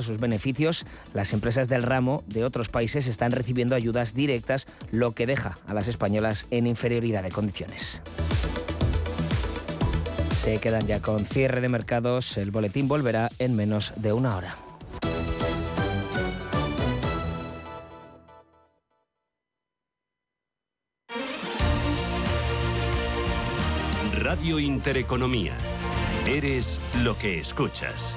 sus beneficios, las empresas del ramo de otros países están recibiendo ayudas directas, lo que deja a las españolas en inferioridad de condiciones. Se quedan ya con cierre de mercados. El boletín volverá en menos de una hora. Radio Intereconomía. Eres lo que escuchas.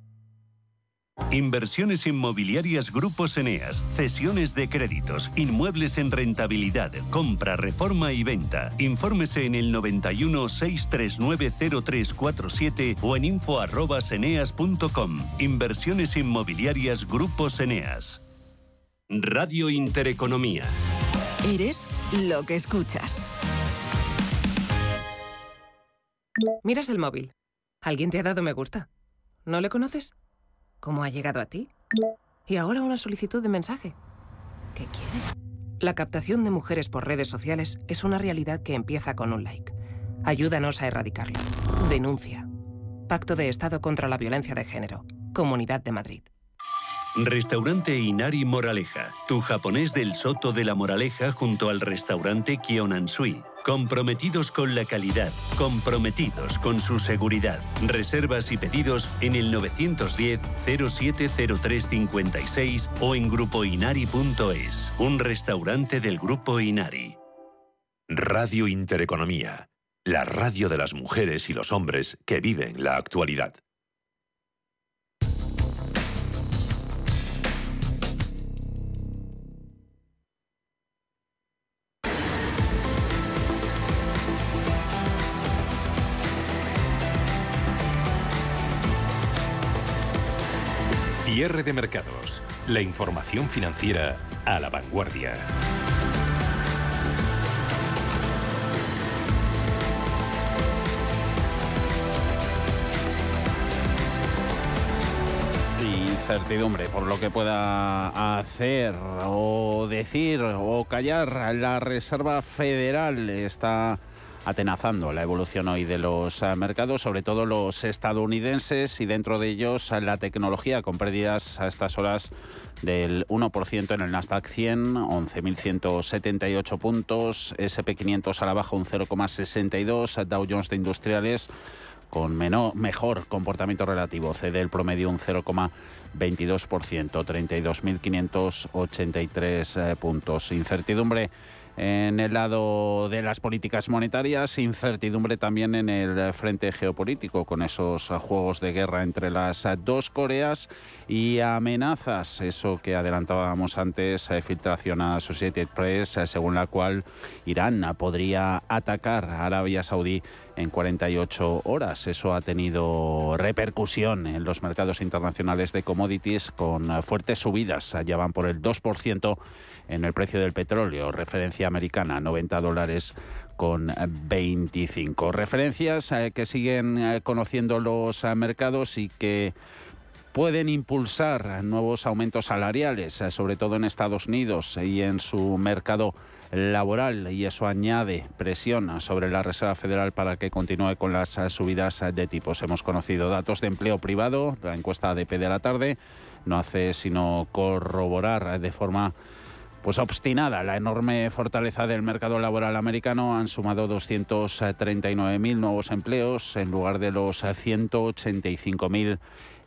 Inversiones inmobiliarias Grupos Eneas, cesiones de créditos, inmuebles en rentabilidad, compra, reforma y venta. Infórmese en el 91 639 0347 o en info@eneas.com. Inversiones inmobiliarias Grupos Eneas. Radio Intereconomía. Eres lo que escuchas. Miras el móvil. ¿Alguien te ha dado me gusta? ¿No le conoces? ¿Cómo ha llegado a ti? Y ahora una solicitud de mensaje. ¿Qué quiere? La captación de mujeres por redes sociales es una realidad que empieza con un like. Ayúdanos a erradicarla. Denuncia. Pacto de Estado contra la Violencia de Género. Comunidad de Madrid. Restaurante Inari Moraleja, tu japonés del Soto de la Moraleja junto al restaurante Kionansui. Comprometidos con la calidad, comprometidos con su seguridad. Reservas y pedidos en el 910-070356 o en grupoinari.es, un restaurante del Grupo Inari. Radio Intereconomía, la radio de las mujeres y los hombres que viven la actualidad. Cierre de mercados. La información financiera a la vanguardia. Incertidumbre por lo que pueda hacer o decir o callar la Reserva Federal está atenazando la evolución hoy de los eh, mercados, sobre todo los estadounidenses y dentro de ellos eh, la tecnología con pérdidas a estas horas del 1% en el Nasdaq 100, 11.178 puntos, SP500 a la baja un 0,62, Dow Jones de Industriales con menor, mejor comportamiento relativo, cede el promedio un 0,22%, 32.583 eh, puntos. Incertidumbre en el lado de las políticas monetarias, incertidumbre también en el frente geopolítico, con esos juegos de guerra entre las dos Coreas y amenazas, eso que adelantábamos antes, eh, filtración a Associated Press, eh, según la cual Irán podría atacar a Arabia Saudí en 48 horas. Eso ha tenido repercusión en los mercados internacionales de commodities con fuertes subidas. Ya van por el 2% en el precio del petróleo. Referencia americana, 90 dólares con 25. Referencias eh, que siguen eh, conociendo los eh, mercados y que pueden impulsar nuevos aumentos salariales, sobre todo en Estados Unidos y en su mercado laboral y eso añade presión sobre la Reserva Federal para que continúe con las subidas de tipos. Hemos conocido datos de empleo privado, la encuesta ADP de la tarde no hace sino corroborar de forma pues obstinada la enorme fortaleza del mercado laboral americano. Han sumado 239.000 nuevos empleos en lugar de los 185.000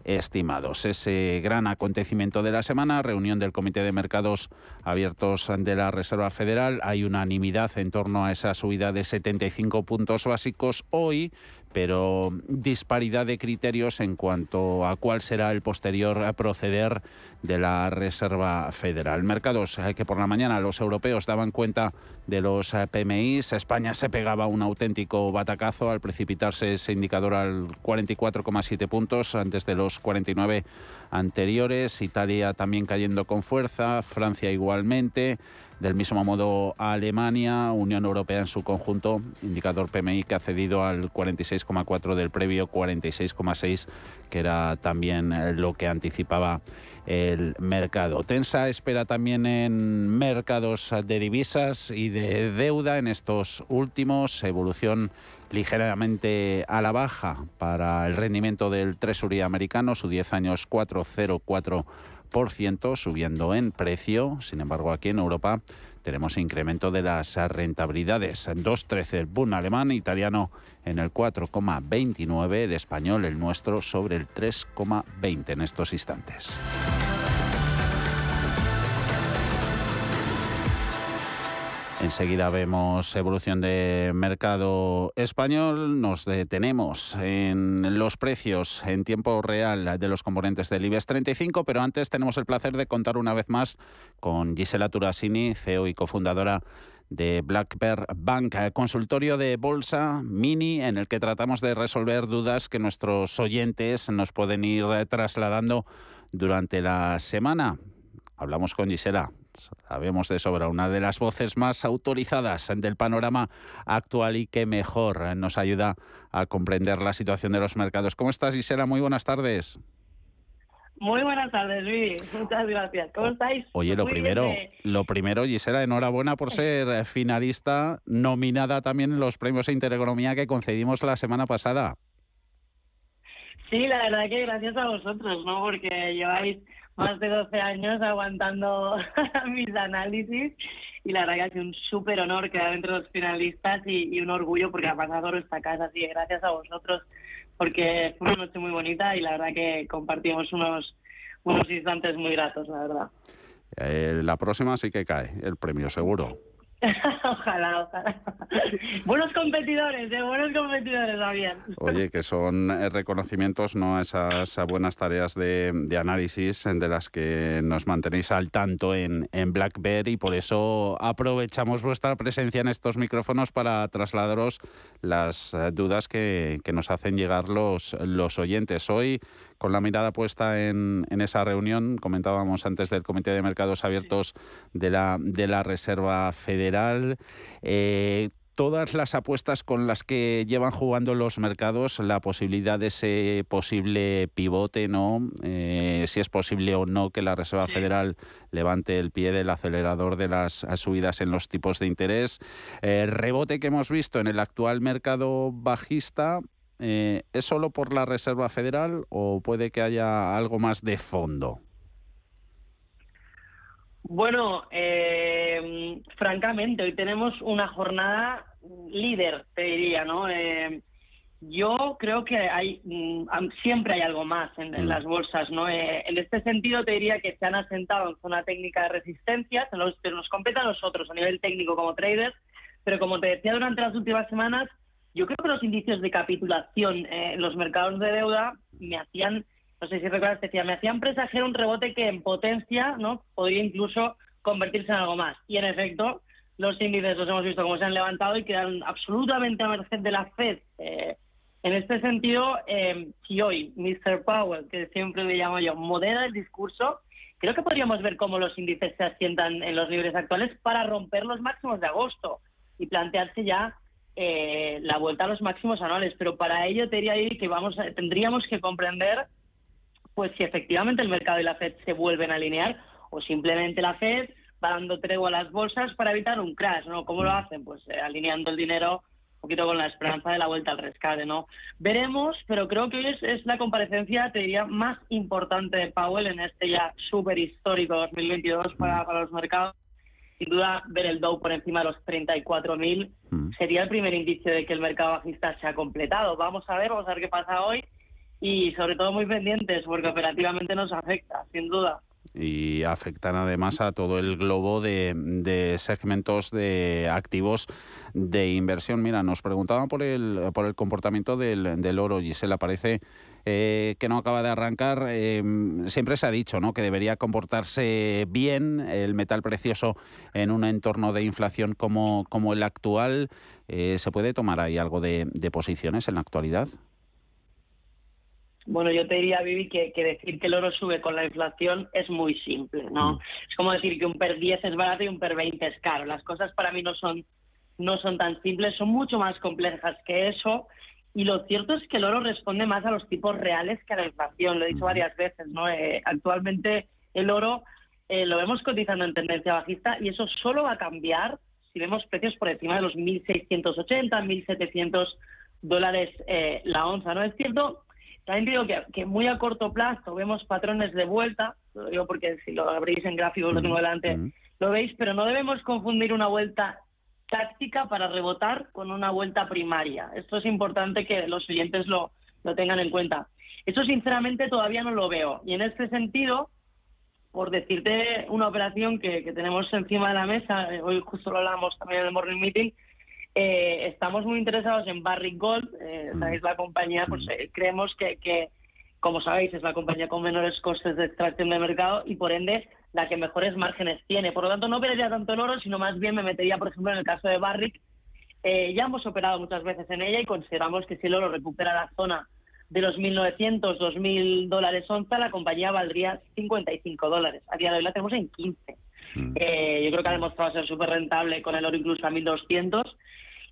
estimados. Ese gran acontecimiento de la semana, reunión del Comité de Mercados Abiertos de la Reserva Federal, hay unanimidad en torno a esa subida de 75 puntos básicos hoy, pero disparidad de criterios en cuanto a cuál será el posterior proceder de la Reserva Federal. Mercados eh, que por la mañana los europeos daban cuenta de los eh, PMIs. España se pegaba un auténtico batacazo al precipitarse ese indicador al 44,7 puntos antes de los 49 anteriores. Italia también cayendo con fuerza, Francia igualmente. Del mismo modo, Alemania, Unión Europea en su conjunto, indicador PMI que ha cedido al 46,4 del previo 46,6, que era también lo que anticipaba el mercado. Tensa espera también en mercados de divisas y de deuda en estos últimos, evolución ligeramente a la baja para el rendimiento del Treasury americano, su 10 años 404 subiendo en precio. Sin embargo, aquí en Europa tenemos incremento de las rentabilidades. 2,13 el Bund alemán, italiano en el 4,29, el español, el nuestro, sobre el 3,20 en estos instantes. Enseguida vemos evolución de mercado español. Nos detenemos en los precios en tiempo real de los componentes del IBEX 35, pero antes tenemos el placer de contar una vez más con Gisela Turasini, CEO y cofundadora de Black Bear Bank, consultorio de bolsa mini en el que tratamos de resolver dudas que nuestros oyentes nos pueden ir trasladando durante la semana. Hablamos con Gisela. Sabemos de sobra, una de las voces más autorizadas del panorama actual y que mejor nos ayuda a comprender la situación de los mercados. ¿Cómo estás, Gisela? Muy buenas tardes. Muy buenas tardes, Luis. Muchas gracias. ¿Cómo estáis? Oye, lo primero, lo primero, Gisela, enhorabuena por ser finalista, nominada también en los premios de Intereconomía que concedimos la semana pasada. Sí, la verdad que gracias a vosotros, ¿no? Porque lleváis más de 12 años aguantando mis análisis y la verdad que ha sido un súper honor quedar entre los finalistas y, un orgullo porque ha pasado esta casa, así que gracias a vosotros porque fue una noche muy bonita y la verdad que compartimos unos, unos instantes muy gratos, la verdad. Eh, la próxima sí que cae el premio, seguro. ojalá, ojalá. buenos competidores, ¿eh? buenos competidores, Javier. Oye, que son eh, reconocimientos, ¿no? Esas buenas tareas de, análisis de las que nos mantenéis al tanto en, en Black Bear y por eso aprovechamos vuestra presencia en estos micrófonos para trasladaros las eh, dudas que, que nos hacen llegar los, los oyentes. Hoy con la mirada puesta en, esa reunión, comentábamos antes del Comité de Mercados Abiertos de la, de la Reserva Federal. Eh, todas las apuestas con las que llevan jugando los mercados, la posibilidad de ese posible pivote, ¿no? Eh, si es posible o no que la Reserva Federal levante el pie del acelerador de las subidas en los tipos de interés. El rebote que hemos visto en el actual mercado bajista eh, ¿es solo por la Reserva Federal o puede que haya algo más de fondo? Bueno, eh, francamente, hoy tenemos una jornada líder, te diría, ¿no? Eh, yo creo que hay mm, siempre hay algo más en, mm. las bolsas, ¿no? en este sentido, te diría que se han asentado en zona técnica de resistencia, que nos, nos compete a nosotros a nivel técnico como traders, pero como te decía durante las últimas semanas, yo creo que los indicios de capitulación en los mercados de deuda me hacían, no sé si recuerdas, decía, me hacían presagiar un rebote que en potencia no podría incluso convertirse en algo más. Y en efecto, los índices los hemos visto como se han levantado y quedan absolutamente a merced de la Fed. Eh, en este sentido, eh, si hoy Mr. Powell, que siempre le llamo yo, modera el discurso, creo que podríamos ver cómo los índices se asientan en los niveles actuales para romper los máximos de agosto y plantearse ya eh, la vuelta a los máximos anuales, pero para ello que vamos tendríamos que comprender pues si efectivamente el mercado y la Fed se vuelven a alinear o simplemente la Fed va dando tregua a las bolsas para evitar un crash, ¿no? ¿Cómo lo hacen? Pues eh, alineando el dinero un poquito con la esperanza de la vuelta al rescate, ¿no? Veremos, pero creo que hoy es, es la comparecencia, te diría, más importante de Powell en este ya súper histórico 2022 para, para los mercados sin duda ver el Dow por encima de los 34.000 mm. sería el primer indicio de que el mercado bajista se ha completado. Vamos a ver, vamos a ver qué pasa hoy y sobre todo muy pendientes porque operativamente nos afecta, sin duda y afectan además a todo el globo de, segmentos de activos de inversión. Mira, nos preguntaban por el, por el comportamiento del, del oro, Gisela, parece eh, que no acaba de arrancar. Em, siempre se ha dicho ¿no? que debería comportarse bien el metal precioso en un entorno de inflación como, como el actual. Eh, ¿Se puede tomar ahí algo de posiciones en la actualidad? Bueno, yo te diría, Vivi, que, decir que el oro sube con la inflación es muy simple, ¿no? Mm. Es como decir que un PER 10 es barato y un PER 20 es caro. Las cosas para mí no son, no son tan simples, son mucho más complejas que eso. Y lo cierto es que el oro responde más a los tipos reales que a la inflación. Lo he dicho varias veces, ¿no? Eh, actualmente el oro eh, lo vemos cotizando en tendencia bajista y eso solo va a cambiar si vemos precios por encima de los 1.680, 1.700 dólares eh, la onza, ¿no? Es cierto también digo que, muy a corto plazo vemos patrones de vuelta, lo digo porque si lo abrís en gráfico, lo tengo delante, lo veis, pero no debemos confundir una vuelta táctica para rebotar con una vuelta primaria. Esto es importante que los oyentes lo, lo tengan en cuenta. Eso sinceramente todavía no lo veo. Y en este sentido, por decirte una operación que, que tenemos encima de la mesa, eh, hoy justo lo hablamos también en el morning meeting, eh, estamos muy interesados en Barrick Gold, eh, mm. sabéis la compañía, pues mm. eh, creemos que, que, como sabéis, es la compañía con menores costes de extracción de mercado y por ende la que mejores márgenes tiene. Por lo tanto, no perdería tanto el oro, sino más bien me metería, por ejemplo, en el caso de Barrick. Eh, ya hemos operado muchas veces en ella y consideramos que si el oro recupera la zona de los 1.900, 2.000 dólares onza, la compañía valdría 55 dólares. A día de hoy la tenemos en 15. Mm. Eh, yo creo que ha demostrado ser súper rentable con el oro incluso a 1.200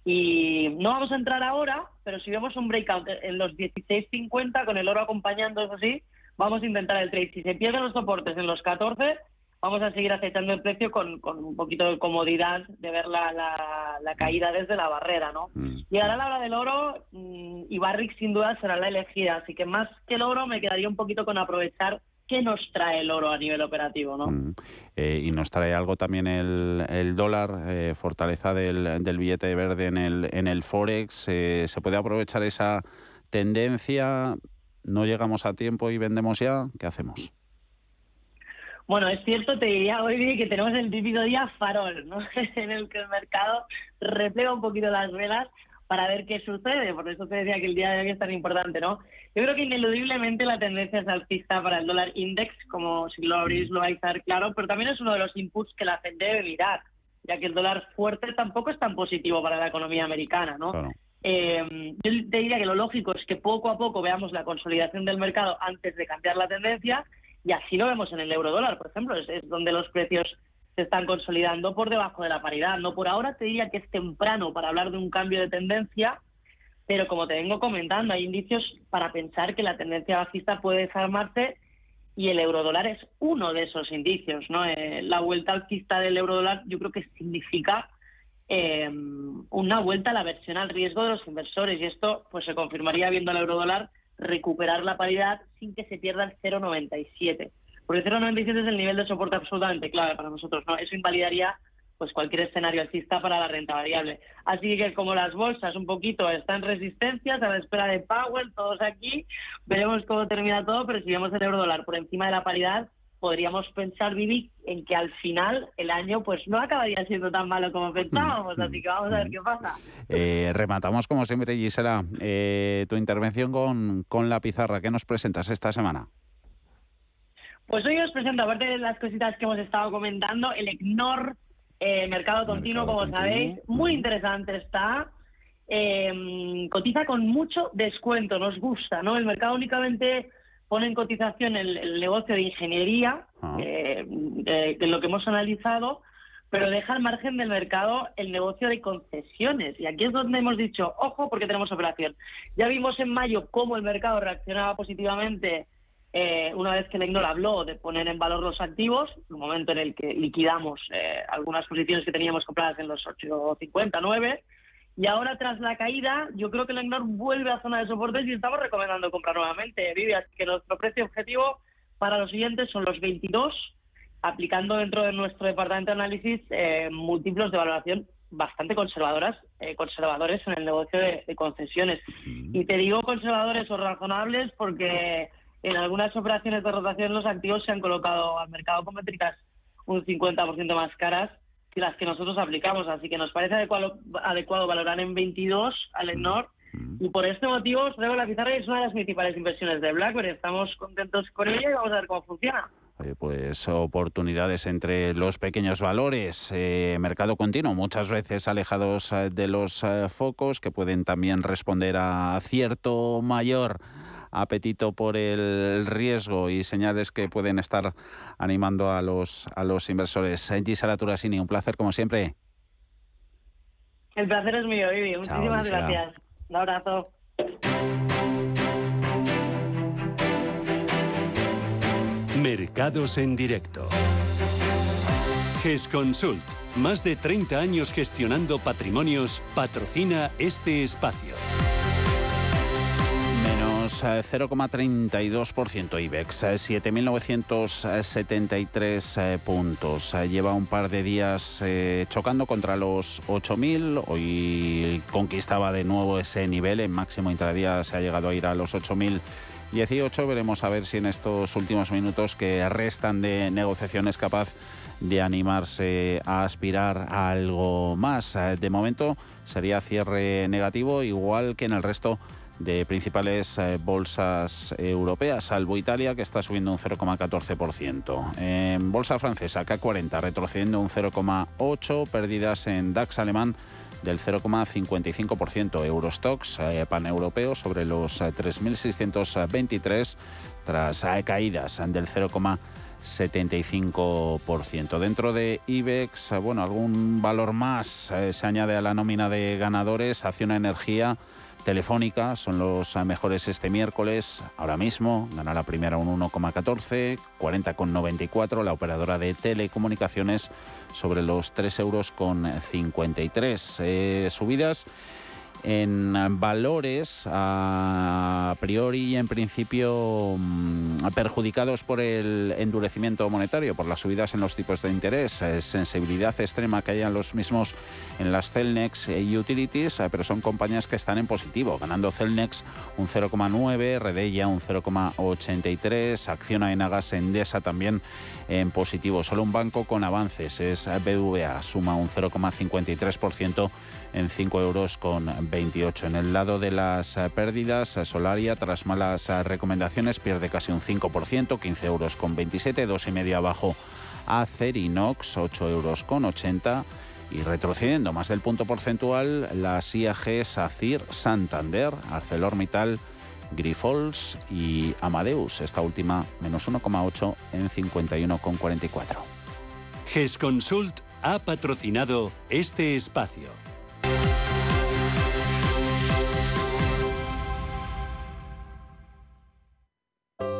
y no vamos a entrar ahora, pero si vemos un breakout en los 16.50 con el oro acompañando, eso sí, vamos a intentar el trade. Si se pierden los soportes en los 14, vamos a seguir acechando el precio con, un poquito de comodidad de ver la, la, caída desde la barrera, ¿no? Mm. Llegará la hora del oro mm, y Barrick sin duda será la elegida, así que más que el oro me quedaría un poquito con aprovechar qué nos trae el oro a nivel operativo, ¿no? Mm. Eh, y nos trae algo también el, el dólar, eh, fortaleza del, del, billete verde en el, en el Forex. Eh, ¿Se puede aprovechar esa tendencia? ¿No llegamos a tiempo y vendemos ya? ¿Qué hacemos? Bueno, es cierto, te diría hoy que tenemos el típico día farol, ¿no? en el que el mercado replega un poquito las velas para ver qué sucede. Por eso te decía que el día de hoy es tan importante, ¿no? Yo creo que ineludiblemente la tendencia es alcista para el dólar index, como si lo abrís lo vais a ver claro, pero también es uno de los inputs que la Fed debe mirar, ya que el dólar fuerte tampoco es tan positivo para la economía americana, ¿no? Eh, yo te diría que lo lógico es que poco a poco veamos la consolidación del mercado antes de cambiar la tendencia y así lo vemos en el euro dólar, por ejemplo, es donde los precios se están consolidando por debajo de la paridad. No por ahora te diría que es temprano para hablar de un cambio de tendencia, pero como te vengo comentando, hay indicios para pensar que la tendencia bajista puede desarmarse y el eurodólar es uno de esos indicios. ¿no? Eh, la vuelta alcista del eurodólar yo creo que significa eh, una vuelta a la versión al riesgo de los inversores y esto pues se confirmaría viendo al eurodólar recuperar la paridad sin que se pierda el 0,97. Porque 0,97 es el nivel de soporte absolutamente clave para nosotros. ¿no? Eso invalidaría pues cualquier escenario alcista para la renta variable. Así que como las bolsas un poquito están en resistencias, a la espera de Powell, todos aquí, veremos cómo termina todo, pero si vemos el euro dólar por encima de la paridad, podríamos pensar, Vivi, en que al final el año pues no acabaría siendo tan malo como pensábamos, así que vamos a ver qué pasa. Eh, rematamos como siempre, Gisela, eh, tu intervención con, con la pizarra. ¿Qué nos presentas esta semana? Pues hoy os presento, aparte de las cositas que hemos estado comentando, el EGNOR, eh, mercado continuo, como sabéis, muy interesante está. Eh, cotiza con mucho descuento, nos gusta, ¿no? El mercado únicamente pone en cotización el, negocio de ingeniería, ah. eh, de, lo que hemos analizado, pero deja al margen del mercado el negocio de concesiones. Y aquí es donde hemos dicho, ojo, porque tenemos operación. Ya vimos en mayo cómo el mercado reaccionaba positivamente eh, una vez que el EGNOR habló de poner en valor los activos, un momento en el que liquidamos eh, algunas posiciones que teníamos compradas en los 8.50, 9, y ahora tras la caída, yo creo que el EGNOR vuelve a zona de soportes y estamos recomendando comprar nuevamente. Vivi, así que nuestro precio objetivo para los siguientes son los 22, aplicando dentro de nuestro departamento de análisis eh, múltiplos de valoración bastante conservadoras, eh, conservadores en el negocio de, concesiones. Y te digo conservadores o razonables porque en algunas operaciones de rotación los activos se han colocado al mercado con métricas un 50% más caras que las que nosotros aplicamos. Así que nos parece adecuado, adecuado valorar en 22 al ENOR. Y por este motivo, traigo la pizarra es una de las principales inversiones de BlackBerry. Estamos contentos con ella y vamos a ver cómo funciona pues oportunidades entre los pequeños valores, eh, mercado continuo, muchas veces alejados eh, de los eh, focos que pueden también responder a cierto mayor apetito por el riesgo y señales que pueden estar animando a los a los inversores. Gisela Turasini, un placer como siempre. El placer es mío, Vivi. Muchísimas gracias. Un abrazo. Mercados en directo. GESConsult, más de 30 años gestionando patrimonios, patrocina este espacio. Menos 0,32% IBEX, 7.973 eh, puntos. Eh, lleva un par de días eh, chocando contra los 8.000. Hoy conquistaba de nuevo ese nivel. En máximo intradía se ha llegado a ir a los 8.000 18. Veremos a ver si en estos últimos minutos que restan de negociación es capaz de animarse a aspirar a algo más. De momento sería cierre negativo, igual que en el resto de principales eh, bolsas europeas, salvo Italia, que está subiendo un 0,14%. En bolsa francesa, K40, retrocediendo un 0,8%, pérdidas en DAX alemán del 0,55%. Eurostox eh, paneuropeo sobre los 3.623 eh, tras eh, caídas del 0,75%. Dentro de IBEX, bueno, algún valor más se añade a la nómina de ganadores, Acción Energía Telefónica son los mejores este miércoles. Ahora mismo gana la primera un 1,14, 40,94 la operadora de telecomunicaciones sobre los 3 euros con 53. Eh, subidas en valores a priori y en principio mm, perjudicados por el endurecimiento monetario, por las subidas en los tipos de interés, eh, sensibilidad extrema que hay en los mismos en las Celnex y Utilities, eh, pero son compañías que están en positivo, ganando Celnex un 0,9, Redella un 0,83, Acciona Enagas Endesa también en positivo. Solo un banco con avances es BVA, suma un 0,53% en 5 euros con 28. En el lado de las eh, pérdidas, eh, Solaria, tras malas eh, recomendaciones, pierde casi un 5%, 15 euros con 27, 2,5 abajo Acerinox, 8 euros con 80 y retrocediendo más del punto porcentual las IAG SACIR Santander, ArcelorMittal, Grifols y Amadeus, esta última menos 1,8 en 51,44. GESConsult ha patrocinado este espacio.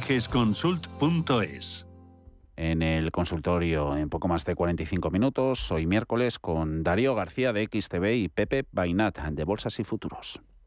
gesconsult.es. En el consultorio en poco más de 45 minutos, hoy miércoles, con Darío García de XTV y Pepe Bainat de Bolsas y Futuros.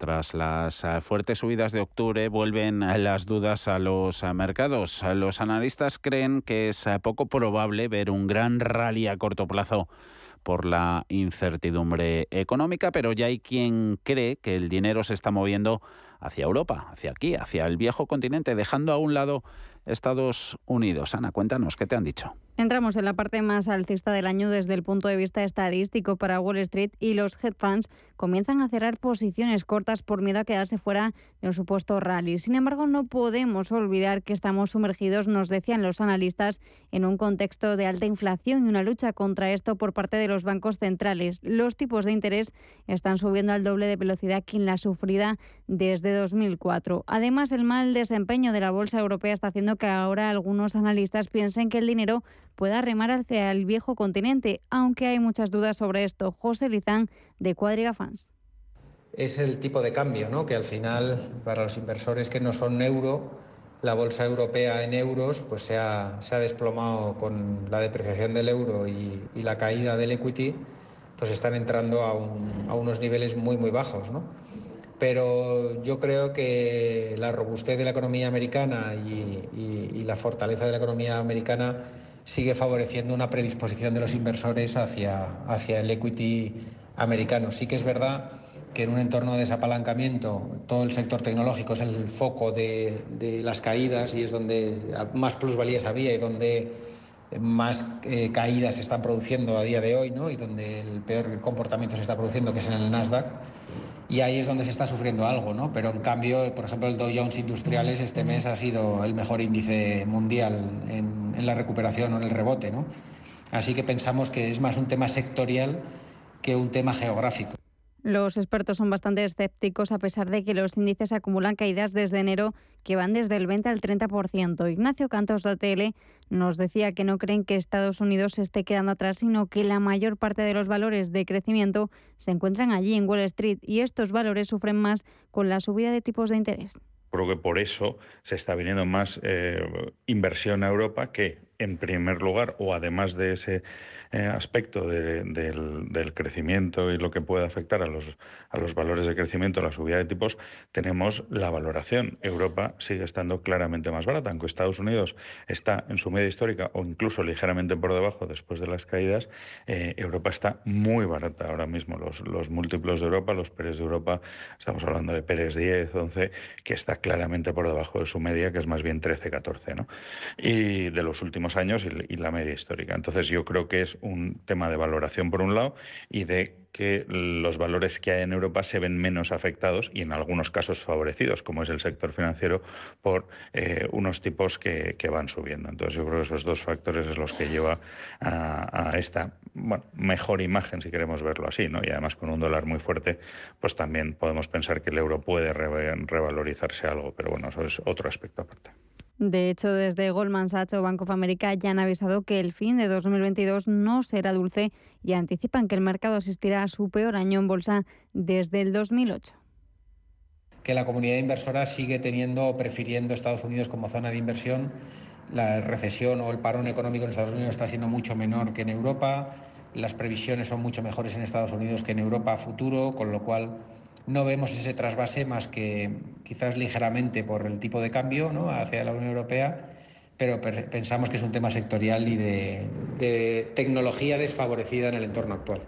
Tras las eh, fuertes subidas de octubre vuelven eh, las dudas a los eh, mercados. Los analistas creen que es poco probable ver un gran rally a corto plazo por la incertidumbre económica, pero ya hay quien cree que el dinero se está moviendo hacia Europa, hacia aquí, hacia el viejo continente, dejando a un lado Estados Unidos. Ana, cuéntanos, ¿qué te han dicho? Entramos en la parte más alcista del año desde el punto de vista estadístico para Wall Street y los hedge funds comienzan a cerrar posiciones cortas por miedo a quedarse fuera de un supuesto rally. Sin embargo, no podemos olvidar que estamos sumergidos, nos decían los analistas, en un contexto de alta inflación y una lucha contra esto por parte de los bancos centrales. Los tipos de interés están subiendo al doble de velocidad que en la sufrida desde 2004. Además, el mal desempeño de la bolsa europea está haciendo que ahora algunos analistas piensen que el dinero pueda remar hacia el viejo continente, aunque hay muchas dudas sobre esto. José Lizán, de Cuadriga Fans. Es el tipo de cambio, ¿no? que al final, para los inversores que no son euro, la bolsa europea en euros pues se ha, se ha desplomado con la depreciación del euro y, la caída del equity, pues están entrando a, a unos niveles muy, muy bajos. ¿no? pero yo creo que la robustez de la economía americana y, y, la fortaleza de la economía americana sigue favoreciendo una predisposición de los inversores hacia, hacia el equity americano. Sí que es verdad que en un entorno de desapalancamiento todo el sector tecnológico es el foco de, de las caídas y es donde más plusvalías había y donde más eh, caídas se están produciendo a día de hoy ¿no? y donde el peor comportamiento se está produciendo, que es en el Nasdaq. Y ahí es donde se está sufriendo algo, ¿no? Pero en cambio, por ejemplo, el Dow Jones Industriales este mes ha sido el mejor índice mundial en, en la recuperación o en el rebote, ¿no? Así que pensamos que es más un tema sectorial que un tema geográfico. Los expertos son bastante escépticos a pesar de que los índices acumulan caídas desde enero que van desde el 20 al 30%. Ignacio Cantos de ATL nos decía que no creen que Estados Unidos se esté quedando atrás, sino que la mayor parte de los valores de crecimiento se encuentran allí en Wall Street y estos valores sufren más con la subida de tipos de interés. Creo que por eso se está viniendo más eh, inversión a Europa que, en primer lugar, o además de ese eh, aspecto del, crecimiento y lo que puede afectar a los, a los valores de crecimiento, la subida de tipos, tenemos la valoración. Europa sigue estando claramente más barata, aunque Estados Unidos está en su media histórica o incluso ligeramente por debajo después de las caídas, eh, Europa está muy barata ahora mismo. Los, los múltiplos de Europa, los PERES de Europa, estamos hablando de PERES 10, 11, que está claramente por debajo de su media, que es más bien 13, 14, ¿no? y de los últimos años y la media histórica. Entonces yo creo que es un tema de valoración por un lado y de que los valores que hay en Europa se ven menos afectados y en algunos casos favorecidos, como es el sector financiero, por eh, unos tipos que, van subiendo. Entonces yo creo que esos dos factores es los que lleva a, esta mejor imagen, si queremos verlo así, ¿no? Y además con un dólar muy fuerte, pues también podemos pensar que el euro puede revalorizarse algo, pero bueno, eso es otro aspecto aparte. De hecho, desde Goldman Sachs o Bank of America ya han avisado que el fin de 2022 no será dulce y anticipan que el mercado asistirá a su peor año en bolsa desde el 2008 que la comunidad inversora sigue teniendo prefiriendo Estados Unidos como zona de inversión. La recesión o el parón económico en Estados Unidos está siendo mucho menor que en Europa. Las previsiones son mucho mejores en Estados Unidos que en Europa futuro, con lo cual no vemos ese trasvase más que quizás ligeramente por el tipo de cambio ¿no? hacia la Unión Europea, pero pensamos que es un tema sectorial y de, tecnología desfavorecida en el entorno actual.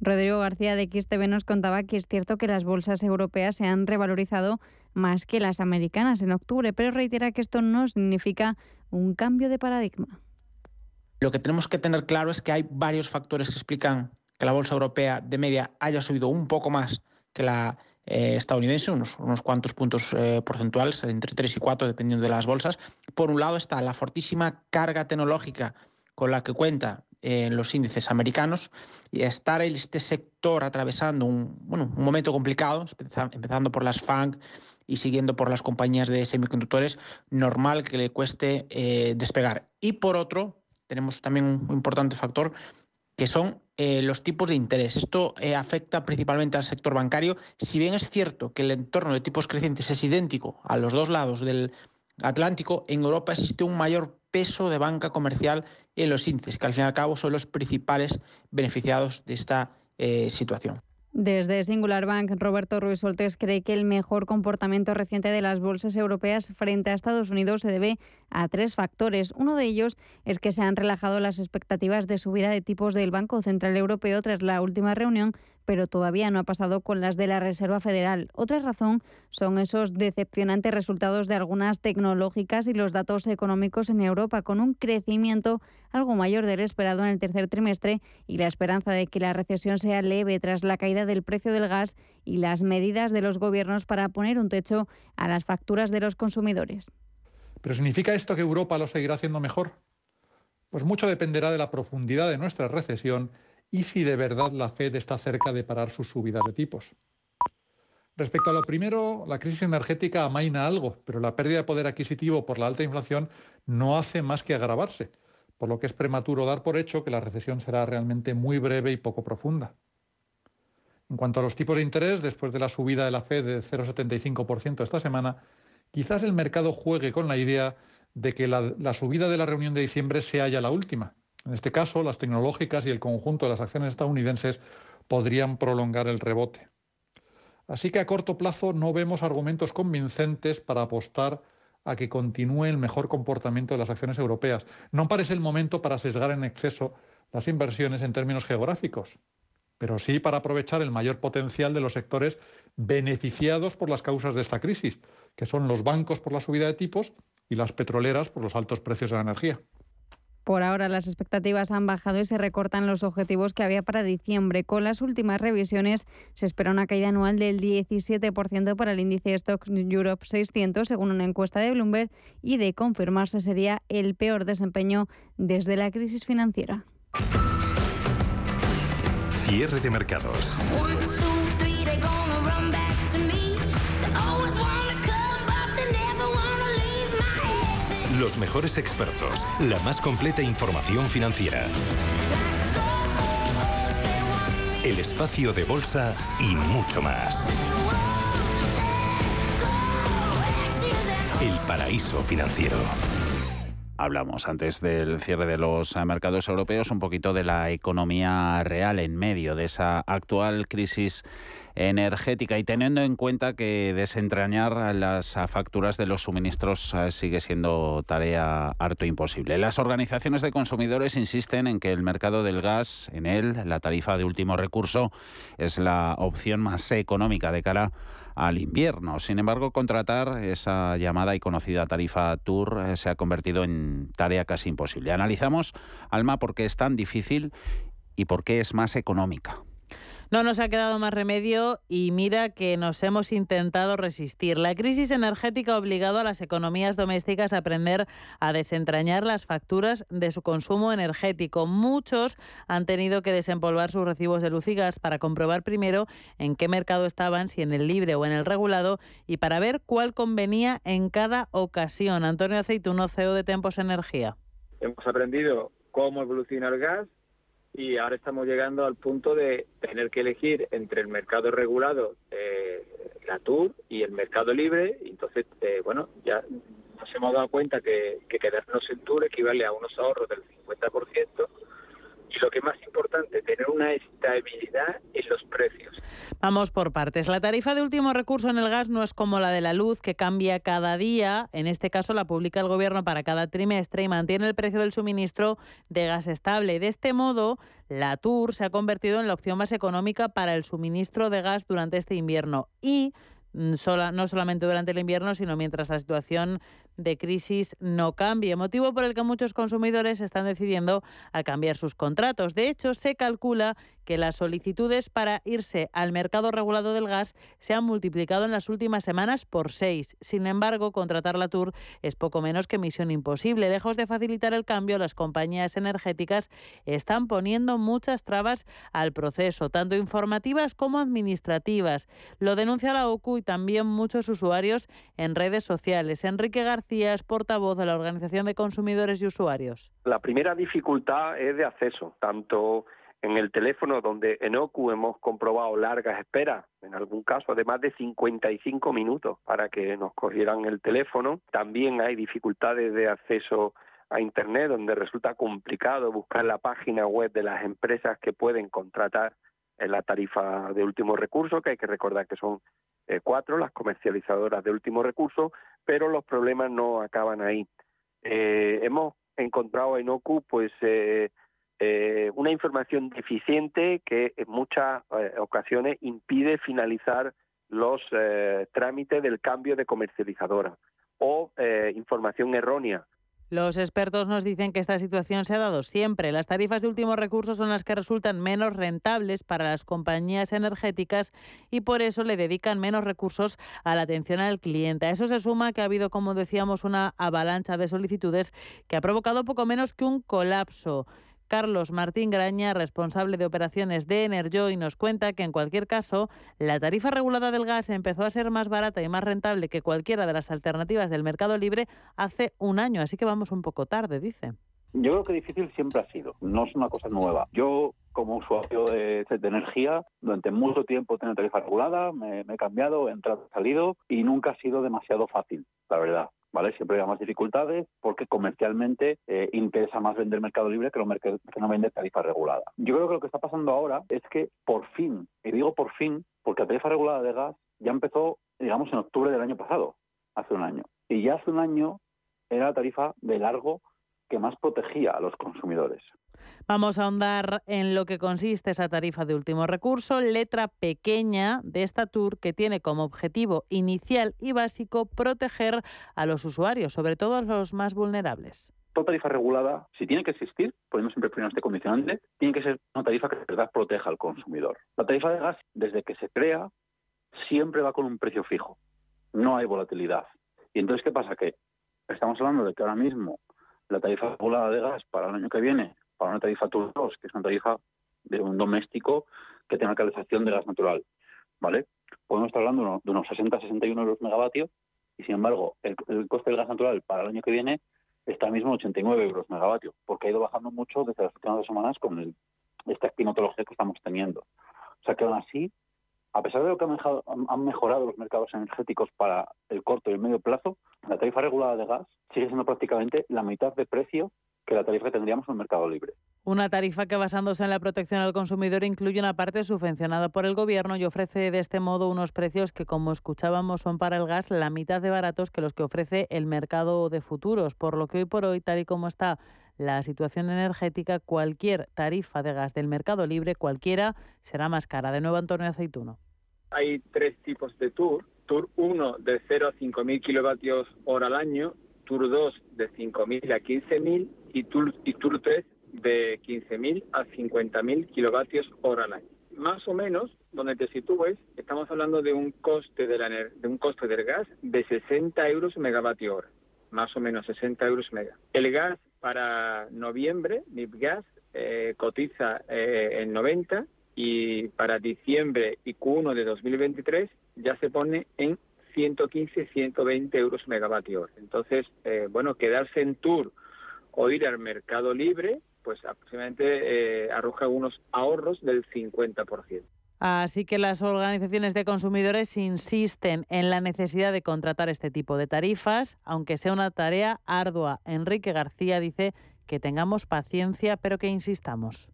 Rodrigo García de XTV nos contaba que es cierto que las bolsas europeas se han revalorizado más que las americanas en octubre, pero reitera que esto no significa un cambio de paradigma. Lo que tenemos que tener claro es que hay varios factores que explican que la bolsa europea de media haya subido un poco más que la eh, estadounidense, unos, unos, cuantos puntos eh, porcentuales, entre 3 y 4, dependiendo de las bolsas. Por un lado está la fortísima carga tecnológica con la que cuenta en eh, los índices americanos y estar este sector atravesando un, bueno, un momento complicado, empezando por las FANG y siguiendo por las compañías de semiconductores, normal que le cueste despegar. Y por otro, tenemos también un importante factor que son eh, los tipos de interés. Esto eh, afecta principalmente al sector bancario. Si bien es cierto que el entorno de tipos crecientes es idéntico a los dos lados del Atlántico, en Europa existe un mayor peso de banca comercial en los índices, que al fin y al cabo son los principales beneficiados de esta eh, situación. Desde Singular Bank, Roberto Ruiz Soltés cree que el mejor comportamiento reciente de las bolsas europeas frente a Estados Unidos se debe a tres factores. Uno de ellos es que se han relajado las expectativas de subida de tipos del Banco Central Europeo tras la última reunión, pero todavía no ha pasado con las de la Reserva Federal. Otra razón son esos decepcionantes resultados de algunas tecnológicas y los datos económicos en Europa, con un crecimiento algo mayor del esperado en el tercer trimestre y la esperanza de que la recesión sea leve tras la caída del precio del gas y las medidas de los gobiernos para poner un techo a las facturas de los consumidores. ¿Pero significa esto que Europa lo seguirá haciendo mejor? Pues mucho dependerá de la profundidad de nuestra recesión y si de verdad la Fed está cerca de parar sus subidas de tipos. Respecto a lo primero, la crisis energética amaina algo, pero la pérdida de poder adquisitivo por la alta inflación no hace más que agravarse, por lo que es prematuro dar por hecho que la recesión será realmente muy breve y poco profunda. En cuanto a los tipos de interés, después de la subida de la Fed de 0,75% esta semana, quizás el mercado juegue con la idea de que la, subida de la reunión de diciembre sea ya la última. En este caso, las tecnológicas y el conjunto de las acciones estadounidenses podrían prolongar el rebote. Así que a corto plazo no vemos argumentos convincentes para apostar a que continúe el mejor comportamiento de las acciones europeas. No parece el momento para sesgar en exceso las inversiones en términos geográficos, pero sí para aprovechar el mayor potencial de los sectores beneficiados por las causas de esta crisis, que son los bancos por la subida de tipos y las petroleras por los altos precios de la energía. Por ahora las expectativas han bajado y se recortan los objetivos que había para diciembre. Con las últimas revisiones se espera una caída anual del 17% para el índice Stocks Europe 600, según una encuesta de Bloomberg, y de confirmarse sería el peor desempeño desde la crisis financiera. Cierre de mercados. Los mejores expertos, la más completa información financiera. El espacio de bolsa y mucho más. El paraíso financiero. Hablamos antes del cierre de los mercados europeos un poquito de la economía real en medio de esa actual crisis energética y teniendo en cuenta que desentrañar las facturas de los suministros eh, sigue siendo tarea harto imposible. Las organizaciones de consumidores insisten en que el mercado del gas, en él, la tarifa de último recurso, es la opción más económica de cara al invierno. Sin embargo, contratar esa llamada y conocida tarifa Tour eh, se ha convertido en tarea casi imposible. Analizamos, Alma, por qué es tan difícil y por qué es más económica. No nos ha quedado más remedio y mira que nos hemos intentado resistir. La crisis energética ha obligado a las economías domésticas a aprender a desentrañar las facturas de su consumo energético. Muchos han tenido que desempolvar sus recibos de luz y gas para comprobar primero en qué mercado estaban, si en el libre o en el regulado, y para ver cuál convenía en cada ocasión. Antonio Aceituno, CEO de Tempos Energía. Hemos aprendido cómo evoluciona el gas, y ahora estamos llegando al punto de tener que elegir entre el mercado regulado, eh, la TUR, y el mercado libre. Entonces, eh, bueno, ya nos hemos dado cuenta que, que quedarnos en TUR equivale a unos ahorros del 50% lo que más importante, tener una estabilidad en los precios. Vamos por partes. La tarifa de último recurso en el gas no es como la de la luz, que cambia cada día. En este caso la publica el Gobierno para cada trimestre y mantiene el precio del suministro de gas estable. De este modo, la TUR se ha convertido en la opción más económica para el suministro de gas durante este invierno y mm, no solamente durante el invierno, sino mientras la situación de crisis no cambie, motivo por el que muchos consumidores están decidiendo a cambiar sus contratos. De hecho, se calcula que las solicitudes para irse al mercado regulado del gas se han multiplicado en las últimas semanas por seis. Sin embargo, contratar la Tour es poco menos que misión imposible. Lejos de facilitar el cambio, las compañías energéticas están poniendo muchas trabas al proceso, tanto informativas como administrativas. Lo denuncia la OCU y también muchos usuarios en redes sociales. Enrique García es portavoz de la Organización de Consumidores y Usuarios. La primera dificultad es de acceso, tanto en el teléfono, donde en OCU hemos comprobado largas esperas, en algún caso de más de 55 minutos para que nos cogieran el teléfono. También hay dificultades de acceso a Internet, donde resulta complicado buscar la página web de las empresas que pueden contratar la tarifa de último recurso, que hay que recordar que son eh, cuatro, las comercializadoras de último recurso, pero los problemas no acaban ahí. Eh, hemos encontrado en OCU pues, eh, una información deficiente que en muchas ocasiones impide finalizar los trámites del cambio de comercializadora o información errónea los expertos nos dicen que esta situación se ha dado siempre. Las tarifas de último recurso son las que resultan menos rentables para las compañías energéticas y por eso le dedican menos recursos a la atención al cliente. A eso se suma que ha habido, como decíamos, una avalancha de solicitudes que ha provocado poco menos que un colapso. Carlos Martín Graña, responsable de operaciones de Enerjoy, nos cuenta que en cualquier caso la tarifa regulada del gas empezó a ser más barata y más rentable que cualquiera de las alternativas del mercado libre hace un año, así que vamos un poco tarde, dice. Yo creo que difícil siempre ha sido, no es una cosa nueva. Yo, como usuario de, energía, durante mucho tiempo tengo tarifa regulada, me, he cambiado, he entrado, salido y nunca ha sido demasiado fácil, la verdad. ¿Vale? Siempre hay más dificultades porque comercialmente eh, interesa más vender mercado libre que, que no vender tarifa regulada. Yo creo que lo que está pasando ahora es que por fin, y digo por fin, porque la tarifa regulada de gas ya empezó, digamos, en octubre del año pasado, hace un año. Y ya hace un año era la tarifa de largo que más protegía a los consumidores. Vamos a ahondar en lo que consiste esa tarifa de último recurso, letra pequeña de esta tour que tiene como objetivo inicial y básico proteger a los usuarios, sobre todo a los más vulnerables. Toda tarifa regulada, si tiene que existir, poniendo siempre primero este condicionante, tiene que ser una tarifa que de verdad proteja al consumidor. La tarifa de gas, desde que se crea, siempre va con un precio fijo. No hay volatilidad. Y entonces, ¿qué pasa? Que estamos hablando de que ahora mismo la tarifa regulada de gas para el año que viene para una tarifa TUR 2, que es una tarifa de un doméstico que tenga calefacción de gas natural. ¿vale? Podemos estar hablando de unos 60-61 euros megavatio y sin embargo el, coste del gas natural para el año que viene está mismo en 89 euros megavatio, porque ha ido bajando mucho desde las últimas dos semanas con el, esta climatología que estamos teniendo. O sea que aún así, a pesar de lo que han mejorado los mercados energéticos para el corto y el medio plazo, la tarifa regulada de gas sigue siendo prácticamente la mitad de precio que la tarifa que tendríamos en el mercado libre. Una tarifa que basándose en la protección al consumidor incluye una parte subvencionada por el gobierno y ofrece de este modo unos precios que, como escuchábamos, son para el gas la mitad de baratos que los que ofrece el mercado de futuros, por lo que hoy por hoy, tal y como está la situación energética, cualquier tarifa de gas del mercado libre, cualquiera, será más cara. De nuevo, Antonio Aceituno. Hay tres tipos de tour. Tour 1 de 0 a 5.000 kilovatios hora al año, Tour 2 de 5.000 a 15.000 y Tour, y Tour 3 de 15.000 a 50.000 kilovatios hora al año. Más o menos, donde te sitúes, estamos hablando de un coste de, la, de un coste del gas de 60 euros megavatio hora, más o menos 60 euros mega. El gas para noviembre, MIPGAS, eh, cotiza eh, en 90 y para diciembre y Q1 de 2023 ya se pone en 115, 120 euros megavatio hora. Entonces, eh, bueno, quedarse en tour o ir al mercado libre, pues aproximadamente eh, arroja unos ahorros del 50%. Así que las organizaciones de consumidores insisten en la necesidad de contratar este tipo de tarifas, aunque sea una tarea ardua. Enrique García dice que tengamos paciencia, pero que insistamos.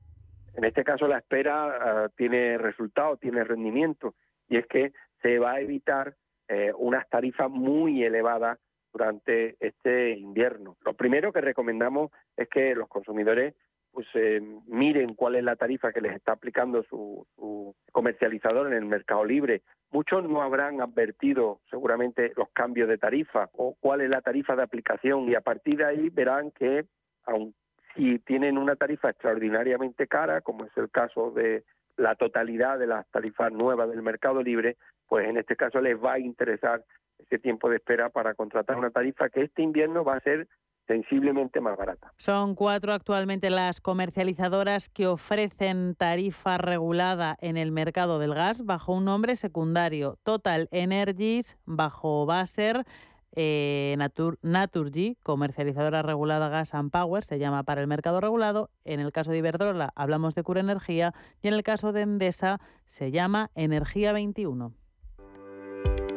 En este caso la espera ah, tiene resultado, tiene rendimiento, y es que se va a evitar eh, unas tarifas muy elevadas durante este invierno. Lo primero que recomendamos es que los consumidores pues eh, miren cuál es la tarifa que les está aplicando su, comercializador en el mercado libre. Muchos no habrán advertido seguramente los cambios de tarifa o cuál es la tarifa de aplicación y a partir de ahí verán que aun si tienen una tarifa extraordinariamente cara, como es el caso de la totalidad de las tarifas nuevas del mercado libre, pues en este caso les va a interesar ese tiempo de espera para contratar una tarifa que este invierno va a ser sensiblemente más barata. Son cuatro actualmente las comercializadoras que ofrecen tarifa regulada en el mercado del gas bajo un nombre secundario. Total Energies bajo Baser, eh, Naturgy, comercializadora regulada Gas and Power, se llama para el mercado regulado. En el caso de Iberdrola hablamos de Cura Energía y en el caso de Endesa se llama Energía 21.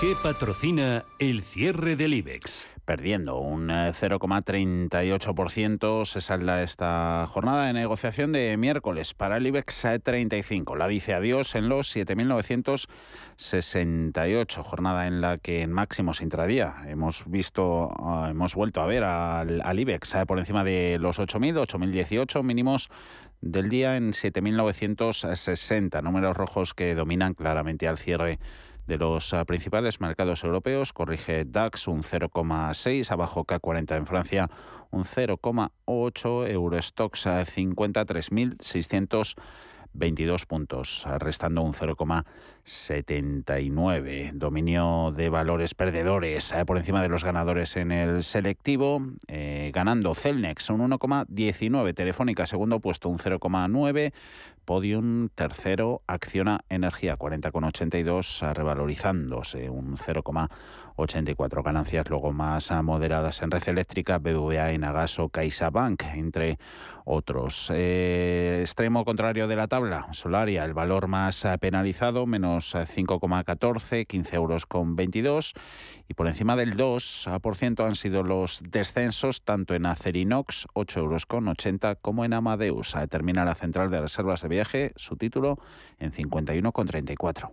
IG patrocina el cierre del IBEX. Perdiendo un 0,38% se salda esta jornada de negociación de miércoles para el IBEX 35. La dice adiós en los 7.968, jornada en la que en máximos intradía hemos visto, ah, hemos vuelto a ver al, al IBEX eh, por encima de los 8.000, 8.018 mínimos del día en 7.960, números rojos que dominan claramente al cierre de los ah, principales mercados europeos. Corrige DAX un 0,6, abajo K40 en Francia un 0,8, Eurostox a 53.600 22 puntos, restando un 0,79. Dominio de valores perdedores eh, por encima de los ganadores en el selectivo, eh, ganando Celnex un 1,19, Telefónica segundo puesto un 0,9, Podium tercero, Acciona Energía 40,82, revalorizándose un 0,8 84 ganancias, luego más moderadas en red eléctrica, BBVA, Enagaso, CaixaBank, entre otros. Eh, extremo contrario de la tabla, Solaria, el valor más penalizado, menos 5,14, 15 euros con 22, y por encima del 2% han sido los descensos tanto en Acerinox, 8 euros con 80, como en Amadeus. Termina la central de reservas de viaje, su título en 51,34.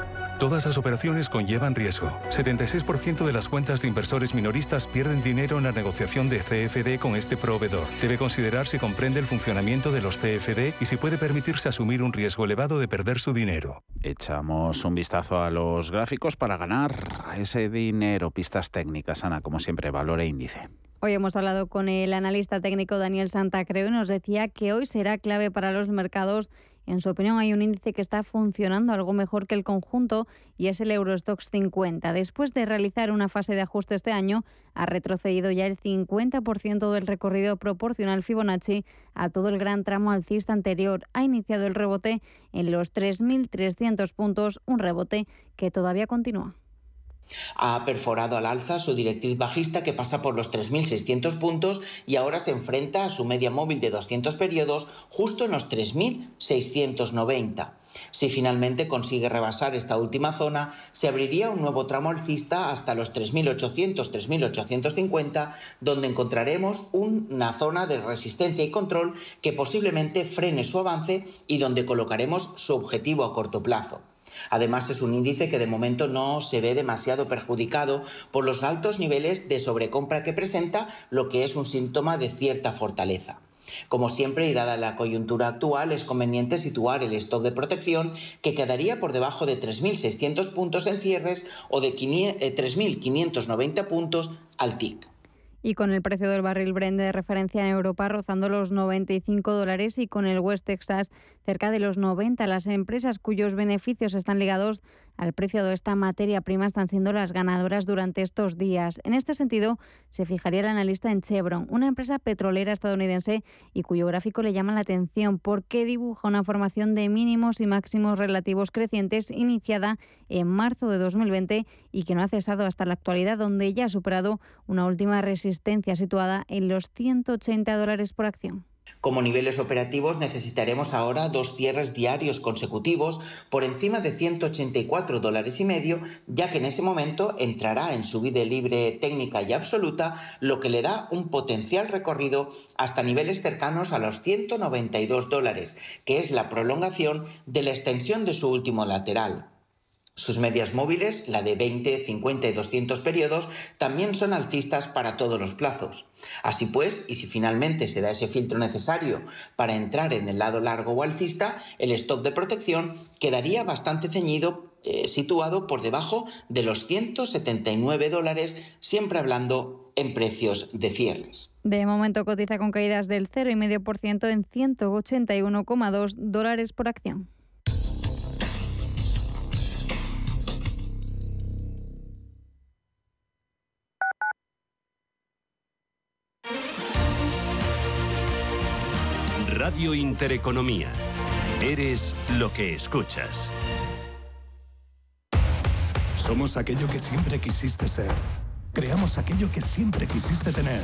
Todas las operaciones conllevan riesgo. 76% de las cuentas de inversores minoristas pierden dinero en la negociación de CFD con este proveedor. Debe considerar si comprende el funcionamiento de los CFD y si puede permitirse asumir un riesgo elevado de perder su dinero. Echamos un vistazo a los gráficos para ganar ese dinero. Pistas técnicas, Ana, como siempre, valor e índice. Hoy hemos hablado con el analista técnico Daniel Santa Creo y nos decía que hoy será clave para los mercados en su opinión, hay un índice que está funcionando algo mejor que el conjunto y es el Eurostox 50. Después de realizar una fase de ajuste este año, ha retrocedido ya el 50% del recorrido proporcional Fibonacci a todo el gran tramo alcista anterior. Ha iniciado el rebote en los 3.300 puntos, un rebote que todavía continúa. Ha perforado al alza su directriz bajista que pasa por los 3.600 puntos y ahora se enfrenta a su media móvil de 200 periodos justo en los 3.690. Si finalmente consigue rebasar esta última zona, se abriría un nuevo tramo alcista hasta los 3.800-3.850, donde encontraremos una zona de resistencia y control que posiblemente frene su avance y donde colocaremos su objetivo a corto plazo. Además, es un índice que de momento no se ve demasiado perjudicado por los altos niveles de sobrecompra que presenta, lo que es un síntoma de cierta fortaleza. Como siempre, y dada la coyuntura actual, es conveniente situar el stock de protección que quedaría por debajo de 3.600 puntos en cierres o de 3.590 eh, puntos al TIC y con el precio del barril Brent de referencia en Europa rozando los 95 dólares y con el West Texas cerca de los 90. Las empresas cuyos beneficios están ligados al precio de esta materia prima están siendo las ganadoras durante estos días. En este sentido, se fijaría el analista en Chevron, una empresa petrolera estadounidense y cuyo gráfico le llama la atención porque dibuja una formación de mínimos y máximos relativos crecientes iniciada en marzo de 2020 y que no ha cesado hasta la actualidad, donde ya ha superado una última resistencia situada en los 180 dólares por acción. Como niveles operativos necesitaremos ahora dos cierres diarios consecutivos por encima de 184 dólares y medio, ya que en ese momento entrará en subida libre técnica y absoluta, lo que le da un potencial recorrido hasta niveles cercanos a los 192 dólares, que es la prolongación de la extensión de su último lateral. Sus medias móviles, la de 20, 50 y 200 periodos, también son alcistas para todos los plazos. Así pues, y si finalmente se da ese filtro necesario para entrar en el lado largo o alcista, el stop de protección quedaría bastante ceñido eh, situado por debajo de los 179 dólares, siempre hablando en precios de cierres. De momento cotiza con caídas del 0,5% en 181,2 dólares por acción. Radio Intereconomía. Eres lo que escuchas. Somos aquello que siempre quisiste ser. Creamos aquello que siempre quisiste tener.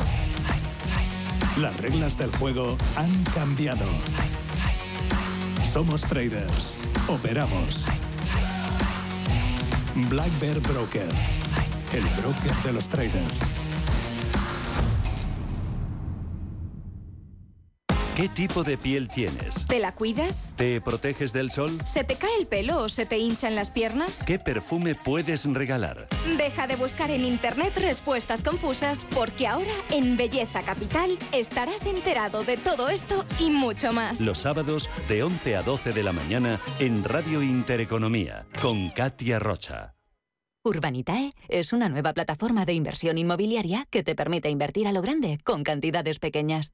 Las reglas del juego han cambiado. Somos traders. Operamos. Black Bear Broker. El broker de los traders. ¿Qué tipo de piel tienes? ¿Te la cuidas? ¿Te proteges del sol? ¿Se te cae el pelo o se te hinchan las piernas? ¿Qué perfume puedes regalar? Deja de buscar en internet respuestas confusas porque ahora en Belleza Capital estarás enterado de todo esto y mucho más. Los sábados de 11 a 12 de la mañana en Radio Intereconomía con Katia Rocha. Urbanitae es una nueva plataforma de inversión inmobiliaria que te permite invertir a lo grande con cantidades pequeñas.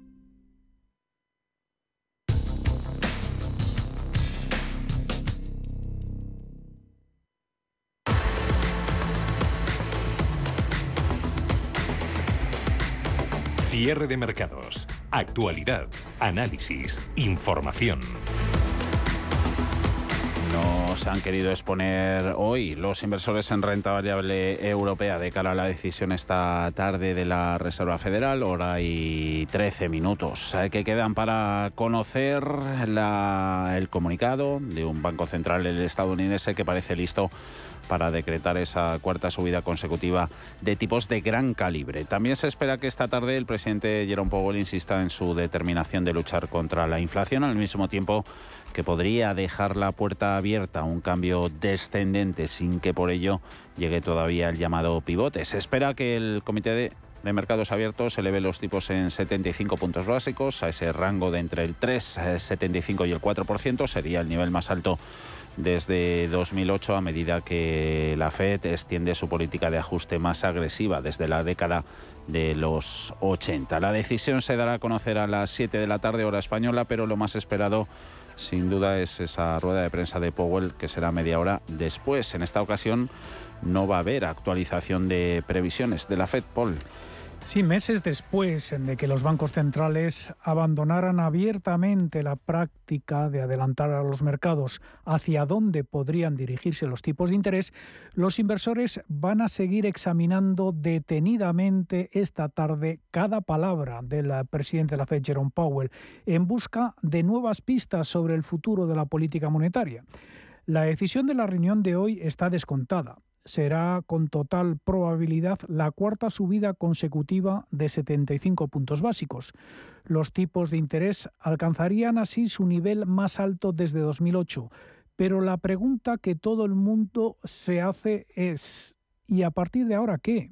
Cierre de mercados. Actualidad. Análisis. Información. Nos han querido exponer hoy los inversores en renta variable europea de cara a la decisión esta tarde de la Reserva Federal, hora y 13 minutos, eh, que quedan para conocer el comunicado de un banco central estadounidense que parece listo para decretar esa cuarta subida consecutiva de tipos de gran calibre. También se espera que esta tarde el presidente Jerome Powell insista en su determinación de luchar contra la inflación, al mismo tiempo que podría dejar la puerta abierta a un cambio descendente sin que por ello llegue todavía el llamado pivote. Se espera que el comité de mercados abiertos eleve los tipos en 75 puntos básicos a ese rango de entre el 3,75 y el 4%, sería el nivel más alto desde 2008 a medida que la Fed extiende su política de ajuste más agresiva desde la década de los 80. La decisión se dará a conocer a las 7 de la tarde hora española, pero lo más esperado sin duda es esa rueda de prensa de Powell que será media hora después. En esta ocasión no va a haber actualización de previsiones de la Fed, Paul. Sí, meses después de que los bancos centrales abandonaran abiertamente la práctica de adelantar a los mercados hacia dónde podrían dirigirse los tipos de interés, los inversores van a seguir examinando detenidamente esta tarde cada palabra del presidente de la Fed, Jerome Powell, en busca de nuevas pistas sobre el futuro de la política monetaria. La decisión de la reunión de hoy está descontada. Será con total probabilidad la cuarta subida consecutiva de 75 puntos básicos. Los tipos de interés alcanzarían así su nivel más alto desde 2008. Pero la pregunta que todo el mundo se hace es, ¿y a partir de ahora qué?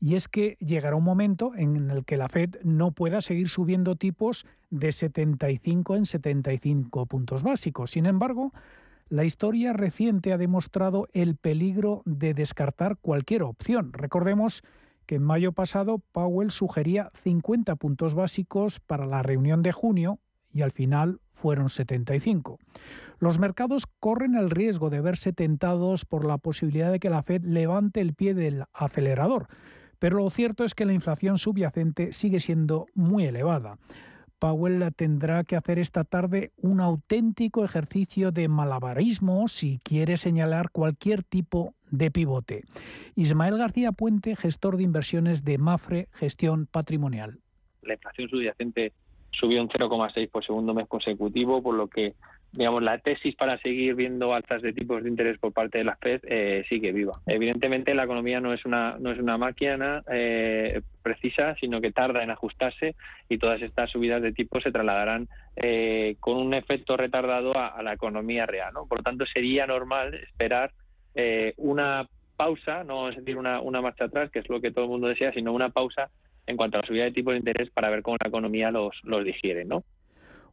Y es que llegará un momento en el que la Fed no pueda seguir subiendo tipos de 75 en 75 puntos básicos. Sin embargo, la historia reciente ha demostrado el peligro de descartar cualquier opción. Recordemos que en mayo pasado Powell sugería 50 puntos básicos para la reunión de junio y al final fueron 75. Los mercados corren el riesgo de verse tentados por la posibilidad de que la Fed levante el pie del acelerador, pero lo cierto es que la inflación subyacente sigue siendo muy elevada. Powell tendrá que hacer esta tarde un auténtico ejercicio de malabarismo si quiere señalar cualquier tipo de pivote. Ismael García Puente, gestor de inversiones de Mafre Gestión Patrimonial. La inflación subyacente subió un 0,6 por segundo mes consecutivo, por lo que digamos, la tesis para seguir viendo altas de tipos de interés por parte de la Fed eh, sigue viva. Evidentemente, la economía no es una, no es una máquina eh, precisa, sino que tarda en ajustarse y todas estas subidas de tipos se trasladarán eh, con un efecto retardado a, la economía real. ¿no? Por lo tanto, sería normal esperar una pausa, no es decir una, una marcha atrás, que es lo que todo el mundo desea, sino una pausa en cuanto a la subida de tipos de interés para ver cómo la economía los, los digiere. ¿no?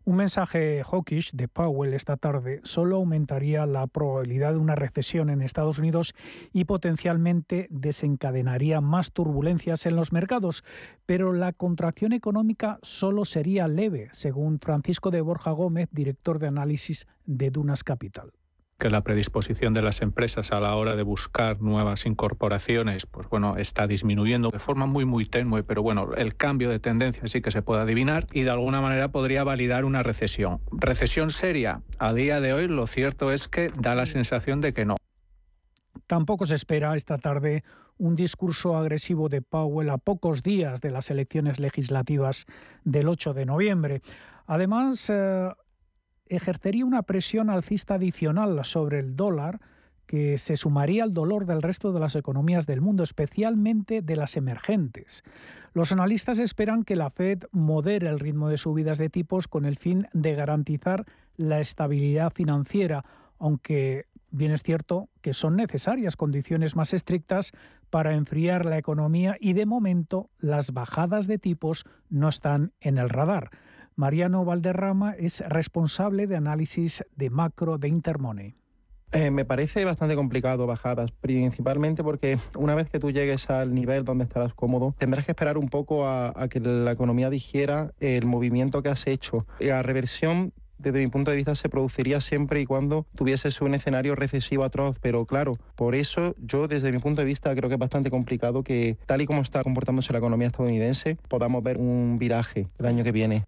Un mensaje hawkish de Powell esta tarde solo aumentaría la probabilidad de una recesión en Estados Unidos y potencialmente desencadenaría más turbulencias en los mercados, pero la contracción económica solo sería leve, según Francisco de Borja Gómez, director de análisis de Dunas Capital que la predisposición de las empresas a la hora de buscar nuevas incorporaciones, pues bueno, está disminuyendo de forma muy muy tenue, pero bueno, el cambio de tendencia sí que se puede adivinar y de alguna manera podría validar una recesión. Recesión seria, a día de hoy lo cierto es que da la sensación de que no. Tampoco se espera esta tarde un discurso agresivo de Powell a pocos días de las elecciones legislativas del 8 de noviembre. Además, eh, ejercería una presión alcista adicional sobre el dólar que se sumaría al dolor del resto de las economías del mundo, especialmente de las emergentes. Los analistas esperan que la Fed modere el ritmo de subidas de tipos con el fin de garantizar la estabilidad financiera, aunque bien es cierto que son necesarias condiciones más estrictas para enfriar la economía y de momento las bajadas de tipos no están en el radar. Mariano Valderrama es responsable de análisis de macro de Intermoney. Eh, me parece bastante complicado bajadas, principalmente porque una vez que tú llegues al nivel donde estarás cómodo, tendrás que esperar un poco a, que la economía digiera el movimiento que has hecho. La reversión desde mi punto de vista, se produciría siempre y cuando tuvieses un escenario recesivo atroz. Pero claro, por eso yo, desde mi punto de vista, creo que es bastante complicado que, tal y como está comportándose la economía estadounidense, podamos ver un viraje el año que viene.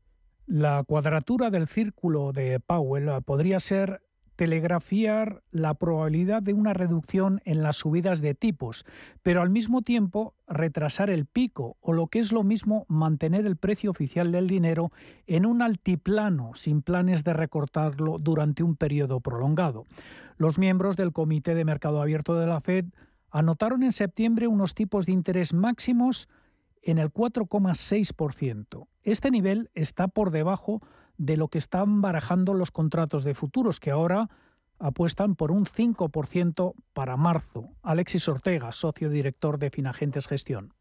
La cuadratura del círculo de Powell podría ser telegrafiar la probabilidad de una reducción en las subidas de tipos, pero al mismo tiempo retrasar el pico o lo que es lo mismo mantener el precio oficial del dinero en un altiplano sin planes de recortarlo durante un periodo prolongado. Los miembros del Comité de Mercado Abierto de la Fed anotaron en septiembre unos tipos de interés máximos en el 4,6%. Este nivel está por debajo de lo que están barajando los contratos de futuros, que ahora apuestan por un 5% para marzo. Alexis Ortega, socio director de Finagentes Gestión.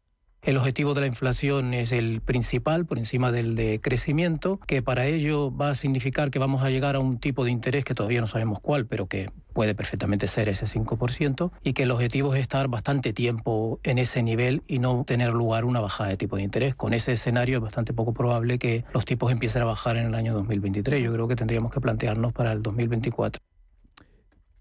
El objetivo de la inflación es el principal por encima del de crecimiento, que para ello va a significar que vamos a llegar a un tipo de interés que todavía no sabemos cuál, pero que puede perfectamente ser ese 5%, y que el objetivo es estar bastante tiempo en ese nivel y no tener lugar una bajada de tipo de interés. Con ese escenario es bastante poco probable que los tipos empiecen a bajar en el año 2023. Yo creo que tendríamos que plantearnos para el 2024.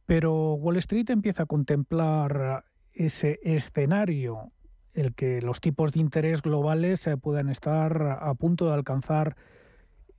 Pero Wall Street empieza a contemplar ese escenario el que los tipos de interés globales eh, puedan estar a punto de alcanzar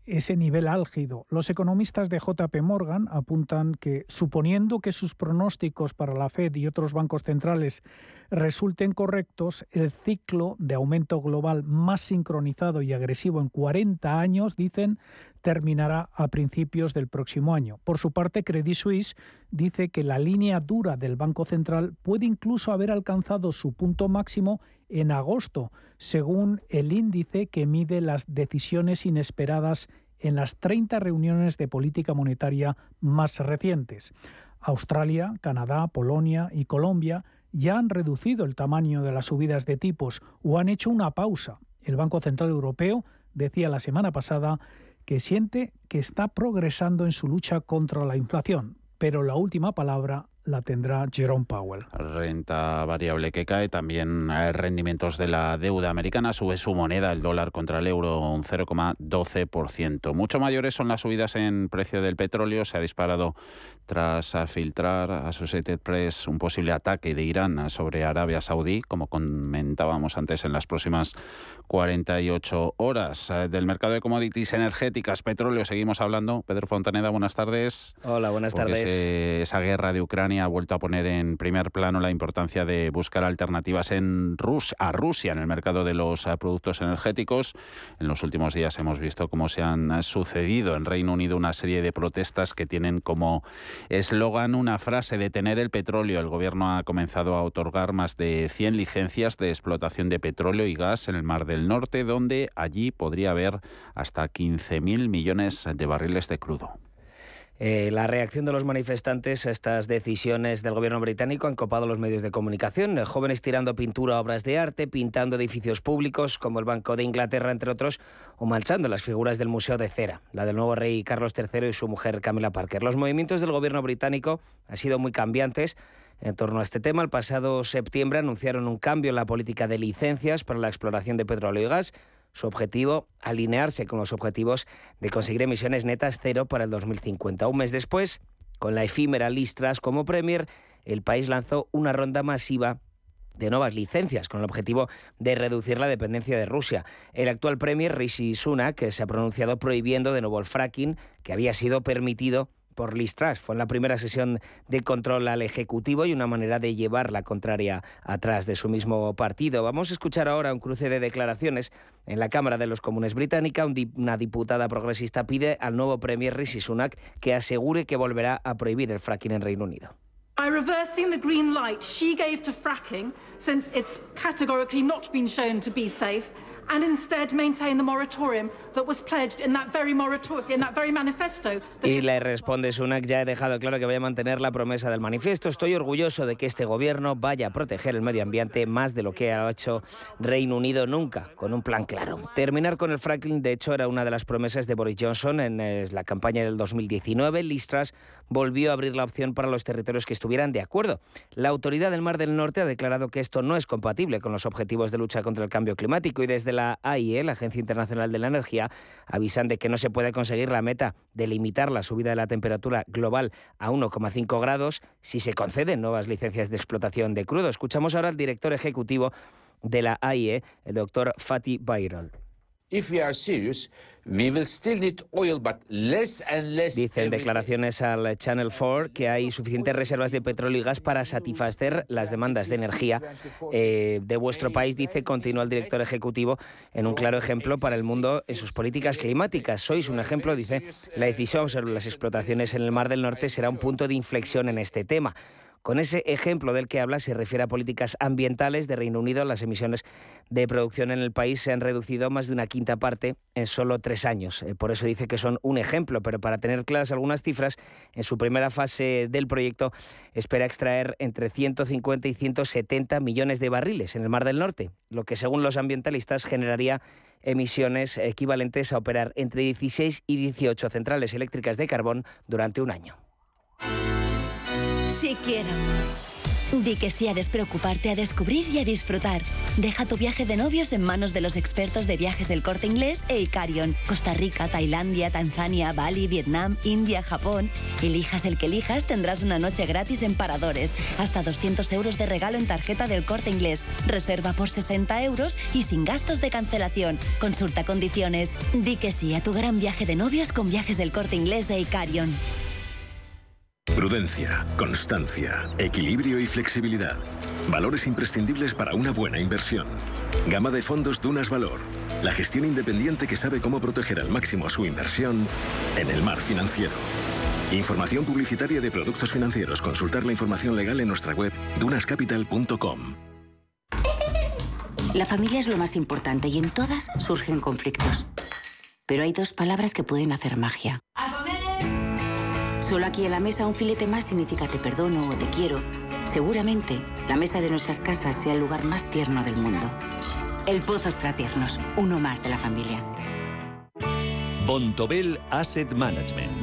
ese nivel álgido. Los economistas de JP Morgan apuntan que, suponiendo que sus pronósticos para la Fed y otros bancos centrales resulten correctos, el ciclo de aumento global más sincronizado y agresivo en 40 años, dicen, terminará a principios del próximo año. Por su parte, Credit Suisse dice que la línea dura del Banco Central puede incluso haber alcanzado su punto máximo en agosto, según el índice que mide las decisiones inesperadas en las 30 reuniones de política monetaria más recientes. Australia, Canadá, Polonia y Colombia ya han reducido el tamaño de las subidas de tipos o han hecho una pausa. El Banco Central Europeo decía la semana pasada que siente que está progresando en su lucha contra la inflación, pero la última palabra la tendrá Jerome Powell. Renta variable que cae, también rendimientos de la deuda americana, sube su moneda, el dólar contra el euro, un 0,12%. Mucho mayores son las subidas en precio del petróleo, se ha disparado tras filtrar a Associated Press un posible ataque de Irán sobre Arabia Saudí, como comentábamos antes en las próximas 48 horas. Eh, del mercado de commodities energéticas, petróleo, seguimos hablando. Pedro Fontaneda, buenas tardes. Hola, buenas tardes. esa guerra de Ucrania ha vuelto a poner en primer plano la importancia de buscar alternativas en Rus a Rusia en el mercado de los eh, productos energéticos. En los últimos días hemos visto cómo se han sucedido en Reino Unido una serie de protestas que tienen como eslogan una frase, de tener el petróleo. El gobierno ha comenzado a otorgar más de 100 licencias de explotación de petróleo y gas en el Mar del Norte, donde allí podría haber hasta 15.000 millones de barriles de crudo. Eh, la reacción de los manifestantes a estas decisiones del gobierno británico han copado los medios de comunicación. Eh, jóvenes tirando pintura a obras de arte, pintando edificios públicos como el Banco de Inglaterra, entre otros, o manchando las figuras del Museo de Cera, la del nuevo rey Carlos III y su mujer Camila Parker. Los movimientos del gobierno británico han sido muy cambiantes. En torno a este tema, el pasado septiembre anunciaron un cambio en la política de licencias para la exploración de petróleo y gas su objetivo, alinearse con los objetivos de conseguir emisiones netas cero para el 2050. Un mes después, con la efímera Listras como Premier, el país lanzó una ronda masiva de nuevas licencias con el objetivo de reducir la dependencia de Rusia. El actual Premier Rishi Sunak se ha pronunciado prohibiendo de nuevo el fracking que había sido permitido por Liz Fue en la primera sesión de control al Ejecutivo y una manera de llevar la contraria atrás de su mismo partido. Vamos a escuchar ahora un cruce de declaraciones en la Cámara de los Comunes británica. Una diputada progresista pide al nuevo Premier Rishi Sunak que asegure que volverá a prohibir el fracking en Reino Unido. By reversing the green light she gave to fracking, since it's categorically not been shown to be safe, and instead maintain the moratorium that was pledged in that very moratorium, in that very manifesto. Y le responde Sunak, ya he dejado claro que voy a mantener la promesa del manifiesto. Estoy orgulloso de que este gobierno vaya a proteger el medio ambiente más de lo que ha hecho Reino Unido nunca, con un plan claro. Terminar con el fracking, de hecho, era una de las promesas de Boris Johnson en eh, la campaña del 2019. Listras volvió a abrir la opción para los territorios que estuvieran de acuerdo. La autoridad del Mar del Norte ha declarado que esto no es compatible con los objetivos de lucha contra el cambio climático y desde la AIE, la Agencia Internacional de la Energía, avisan de que no se puede conseguir la meta de limitar la subida de la temperatura global a 1,5 grados si se conceden nuevas licencias de explotación de crudo. Escuchamos ahora al director ejecutivo de la AIE, el doctor Fatih Bayrol. Dicen declaraciones al Channel 4 que hay suficientes reservas de petróleo y gas para satisfacer las demandas de energía eh, de vuestro país, dice, continúa el director ejecutivo, en un claro ejemplo para el mundo en sus políticas climáticas. Sois un ejemplo, dice, la decisión sobre las explotaciones en el Mar del Norte será un punto de inflexión en este tema. Con ese ejemplo del que habla se refiere a políticas ambientales de Reino Unido. Las emisiones de producción en el país se han reducido más de una quinta parte en solo tres años. Eh, por eso dice que son un ejemplo, pero para tener claras algunas cifras, en su primera fase del proyecto espera extraer entre 150 y 170 millones de barriles en el Mar del Norte, lo que según los ambientalistas generaría emisiones equivalentes a operar entre 16 y 18 centrales eléctricas de carbón durante un año. Si quiero. Di que sí a despreocuparte, a descubrir y a disfrutar. Deja tu viaje de novios en manos de los expertos de viajes del corte inglés e Icarion. Costa Rica, Tailandia, Tanzania, Bali, Vietnam, India, Japón. Elijas el que elijas, tendrás una noche gratis en paradores. Hasta 200 euros de regalo en tarjeta del corte inglés. Reserva por 60 euros y sin gastos de cancelación. Consulta condiciones. Di que sí a tu gran viaje de novios con viajes del corte inglés e Icarion. Prudencia, constancia, equilibrio y flexibilidad. Valores imprescindibles para una buena inversión. Gama de fondos Dunas Valor. La gestión independiente que sabe cómo proteger al máximo su inversión en el mar financiero. Información publicitaria de productos financieros. Consultar la información legal en nuestra web dunascapital.com. La familia es lo más importante y en todas surgen conflictos. Pero hay dos palabras que pueden hacer magia. Solo aquí en la mesa un filete más significa te perdono o te quiero. Seguramente la mesa de nuestras casas sea el lugar más tierno del mundo. El Pozo Tiernos, uno más de la familia. Bontobel Asset Management.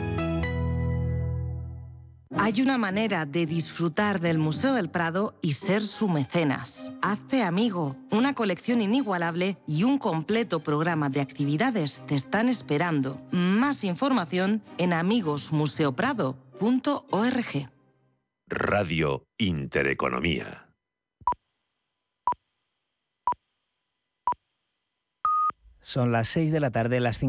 Hay una manera de disfrutar del Museo del Prado y ser su mecenas. Hazte amigo. Una colección inigualable y un completo programa de actividades te están esperando. Más información en amigosmuseoprado.org. Radio Intereconomía. Son las 6 de la tarde, las 5